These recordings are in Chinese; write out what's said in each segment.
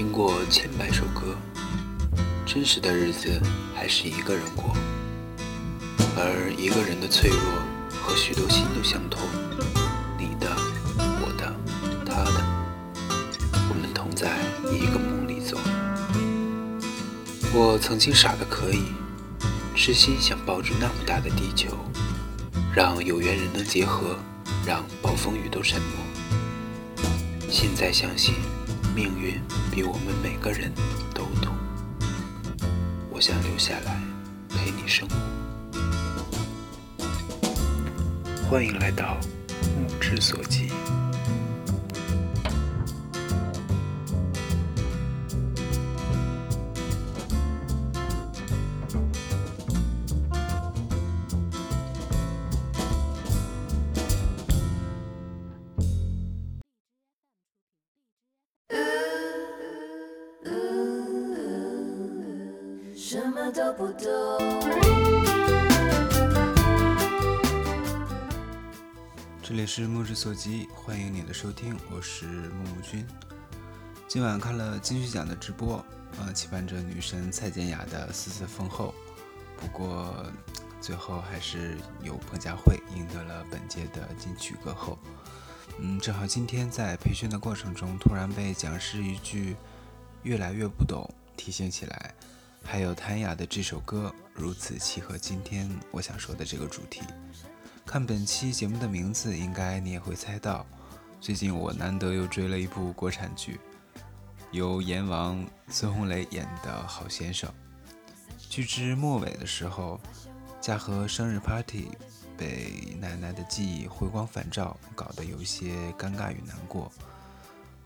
听过千百首歌，真实的日子还是一个人过，而一个人的脆弱和许多心都相通，你的、我的、他的，我们同在一个梦里走。我曾经傻的可以，痴心想抱住那么大的地球，让有缘人能结合，让暴风雨都沉默。现在相信。命运比我们每个人都懂，我想留下来陪你生活。欢迎来到目之所及。里是目之所及，欢迎你的收听，我是木木君。今晚看了金曲奖的直播，呃，期盼着女神蔡健雅的四次封后。不过最后还是由彭佳慧赢得了本届的金曲歌后。嗯，正好今天在培训的过程中，突然被讲师一句“越来越不懂”提醒起来。还有谭雅的这首歌如此契合今天我想说的这个主题。看本期节目的名字，应该你也会猜到，最近我难得又追了一部国产剧，由阎王孙红雷演的《好先生》。剧之末尾的时候，嘉禾生日 party 被奶奶的记忆回光返照，搞得有些尴尬与难过。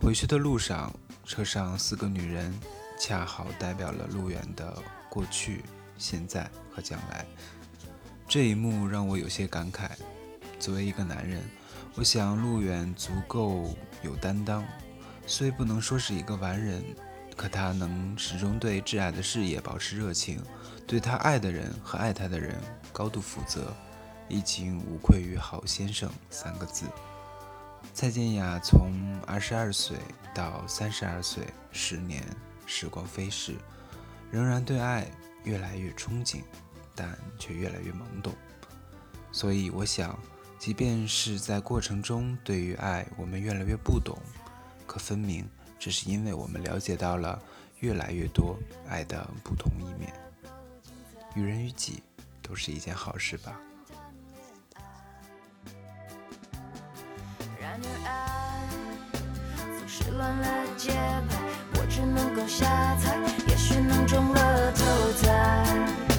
回去的路上，车上四个女人。恰好代表了路远的过去、现在和将来。这一幕让我有些感慨。作为一个男人，我想路远足够有担当，虽不能说是一个完人，可他能始终对挚爱的事业保持热情，对他爱的人和爱他的人高度负责，已经无愧于“好先生”三个字。蔡健雅从二十二岁到三十二岁，十年。时光飞逝，仍然对爱越来越憧憬，但却越来越懵懂。所以，我想，即便是在过程中，对于爱我们越来越不懂，可分明只是因为我们了解到了越来越多爱的不同一面。于人于己，都是一件好事吧。然而爱总是乱了节拍。只能够下菜，也许能中了头彩，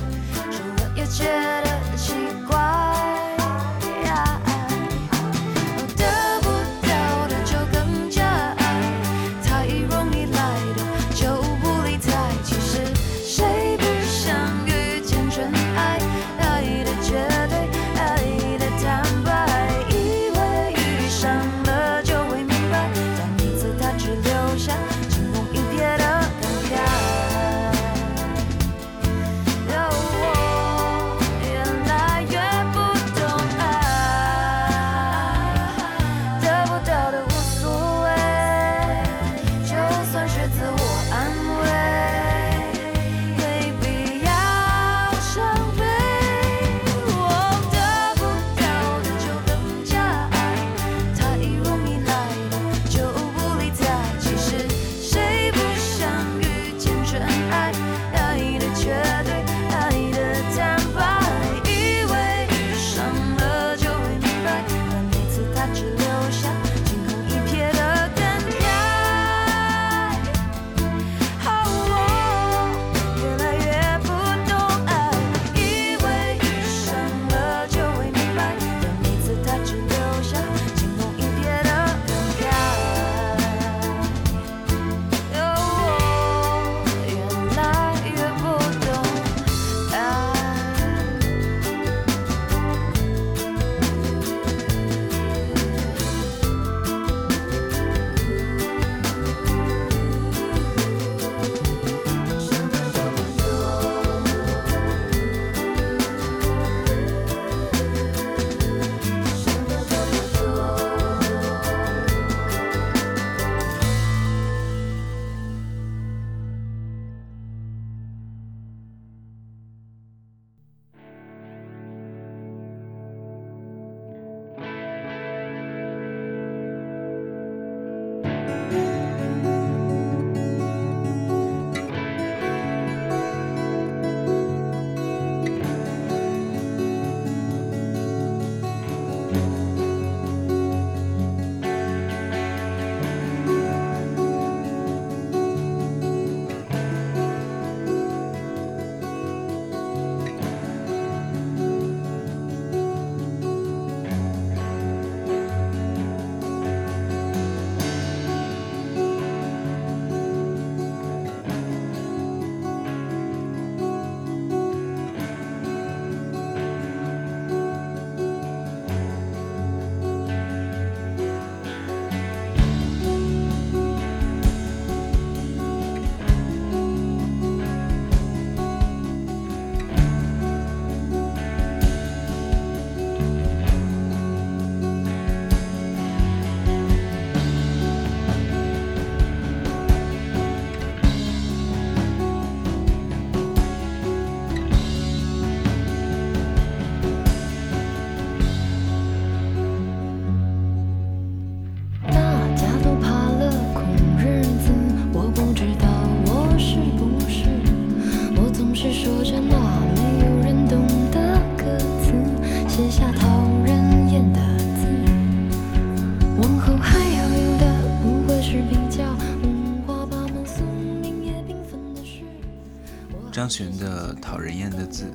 张悬的《讨人厌的字》，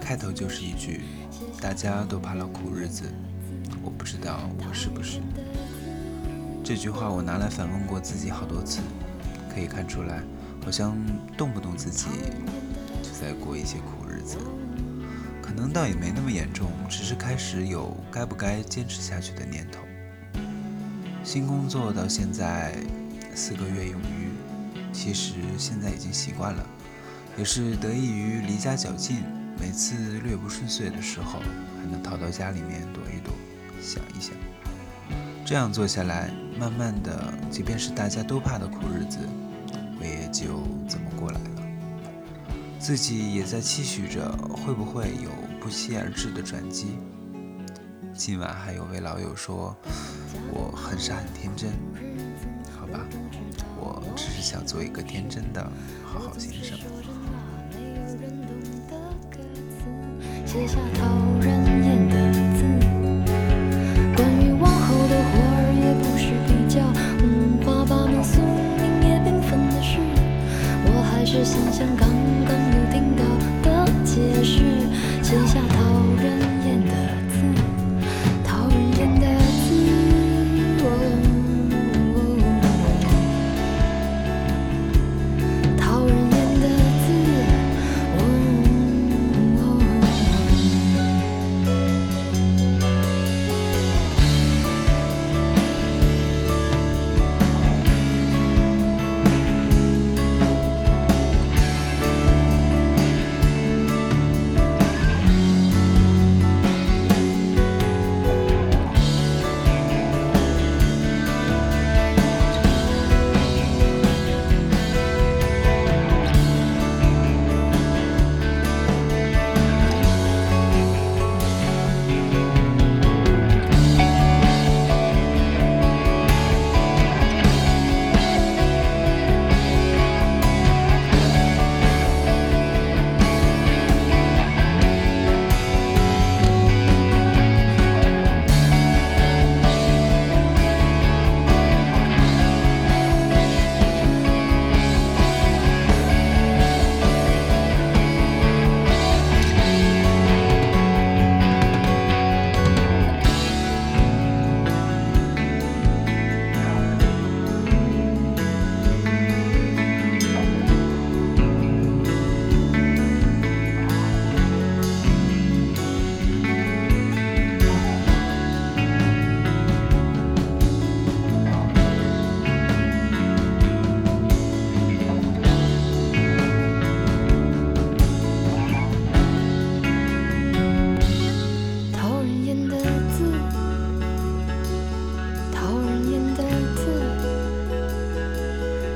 开头就是一句：“大家都怕了苦日子，我不知道我是不是。”这句话我拿来反问过自己好多次，可以看出来，好像动不动自己就在过一些苦日子。可能倒也没那么严重，只是开始有该不该坚持下去的念头。新工作到现在四个月有余，其实现在已经习惯了。也是得益于离家较近，每次略不顺遂的时候，还能逃到家里面躲一躲，想一想。这样做下来，慢慢的，即便是大家都怕的苦日子，我也就这么过来了。自己也在期许着，会不会有不期而至的转机。今晚还有位老友说，我很傻很天真。好吧，我只是想做一个天真的好好先生。写下讨人厌的字。关于往后的活儿也不是比较五花八门宿命也缤纷的事。我还是想象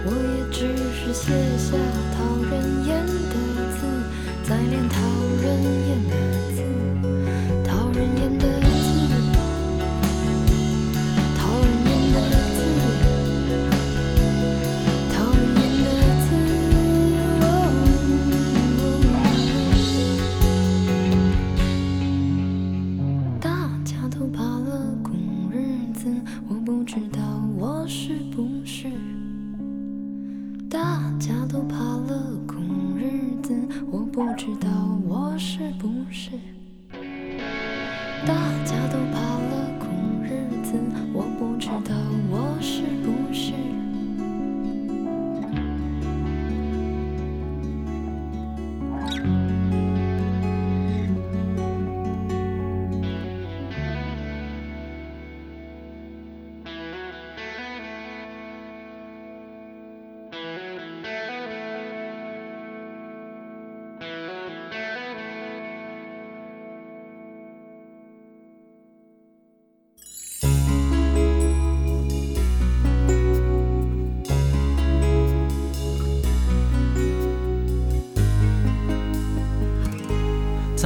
我也只是写下讨人厌的字再练讨人厌的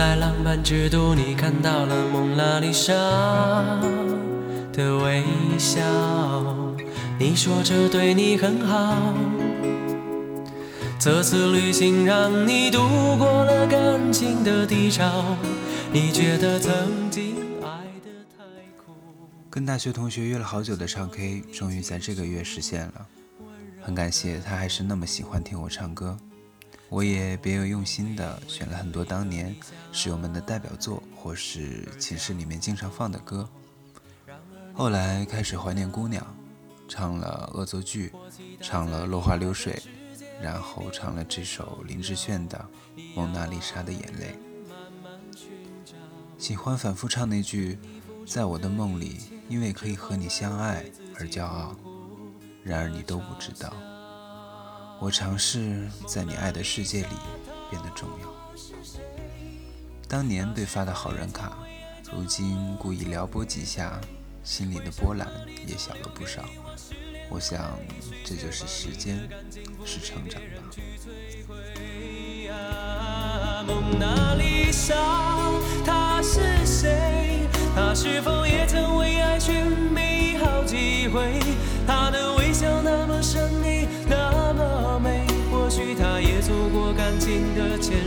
在浪漫之都，你看到了蒙娜丽莎的微笑。你说这对你很好。这次旅行让你度过了感情的低潮。你觉得曾经爱的太苦。跟大学同学约了好久的唱 K，终于在这个月实现了。很感谢他还是那么喜欢听我唱歌。我也别有用心的选了很多当年室友们的代表作，或是寝室里面经常放的歌。后来开始怀念姑娘，唱了《恶作剧》，唱了《落花流水》，然后唱了这首林志炫的《蒙娜丽莎的眼泪》。喜欢反复唱那句“在我的梦里，因为可以和你相爱而骄傲”，然而你都不知道。我尝试在你爱的世界里变得重要。当年被发的好人卡，如今故意撩拨几下，心里的波澜也小了不少。我想，这就是时间，是成长吧。蒙娜丽莎，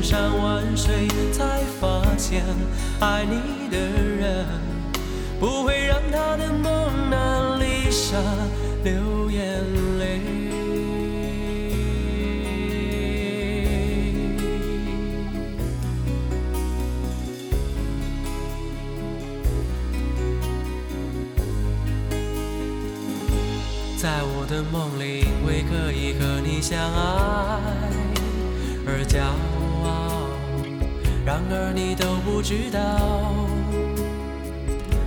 山万水，才发现爱你的人不会让他的蒙娜丽莎流眼泪。在我的梦里，因为可以和你相爱而骄傲。然而你都不知道，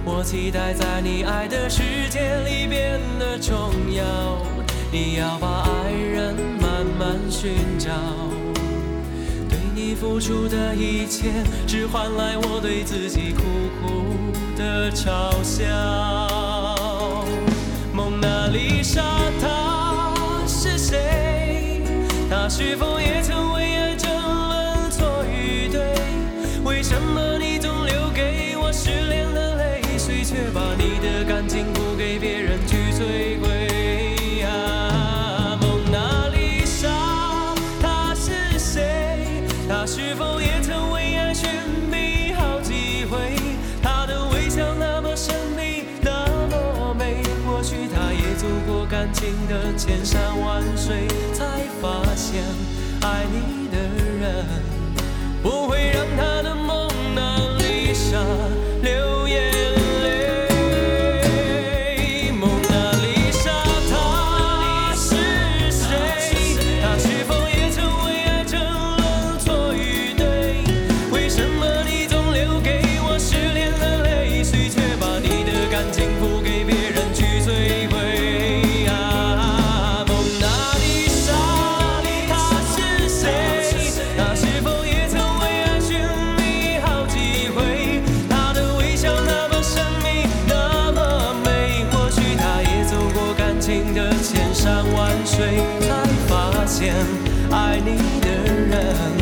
我期待在你爱的世界里变得重要。你要把爱人慢慢寻找，对你付出的一切，只换来我对自己苦苦的嘲笑。蒙娜丽莎，她是谁？她是否也曾却把你的感情付给别人去摧毁？啊，蒙娜丽莎，她是谁？她是否也曾为爱寻觅好几回？她的微笑那么神秘。那么美。或许她也走过感情的千山万水，才发现爱你的人不会让他的蒙娜丽莎流爱你的人。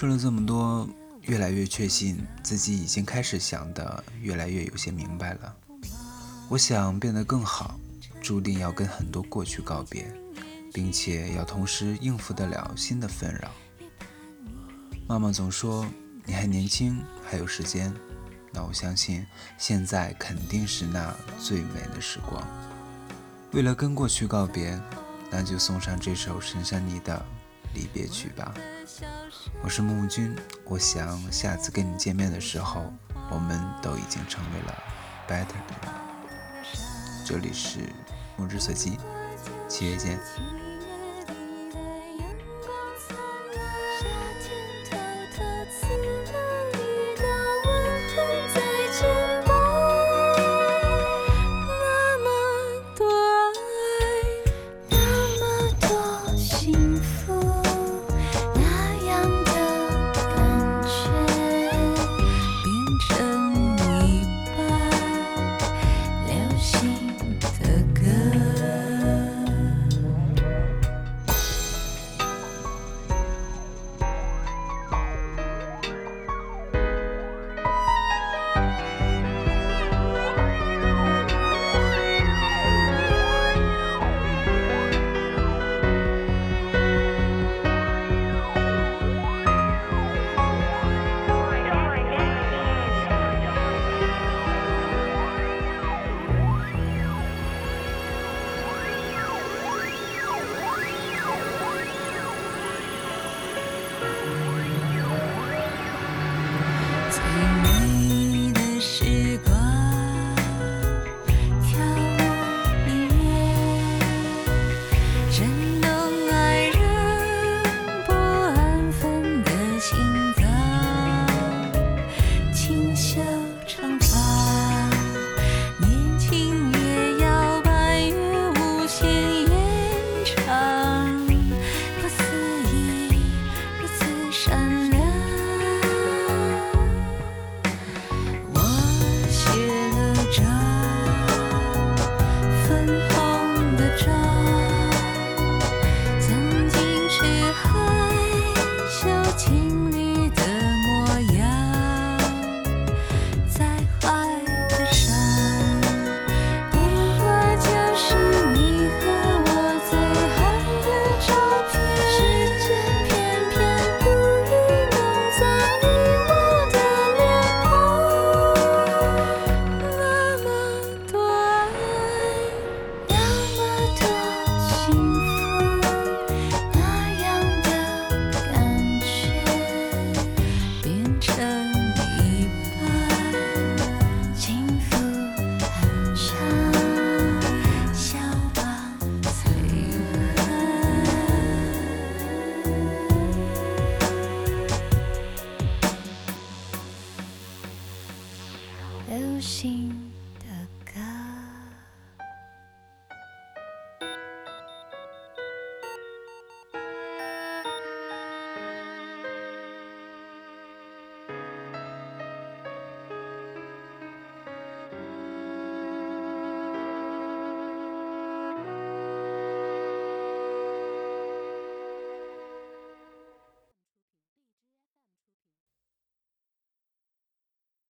说了这么多，越来越确信自己已经开始想的越来越有些明白了。我想变得更好，注定要跟很多过去告别，并且要同时应付得了新的纷扰。妈妈总说你还年轻，还有时间。那我相信现在肯定是那最美的时光。为了跟过去告别，那就送上这首陈珊妮的离别曲吧。我是木木君，我想下次跟你见面的时候，我们都已经成为了 better。这里是目之所及，七月见。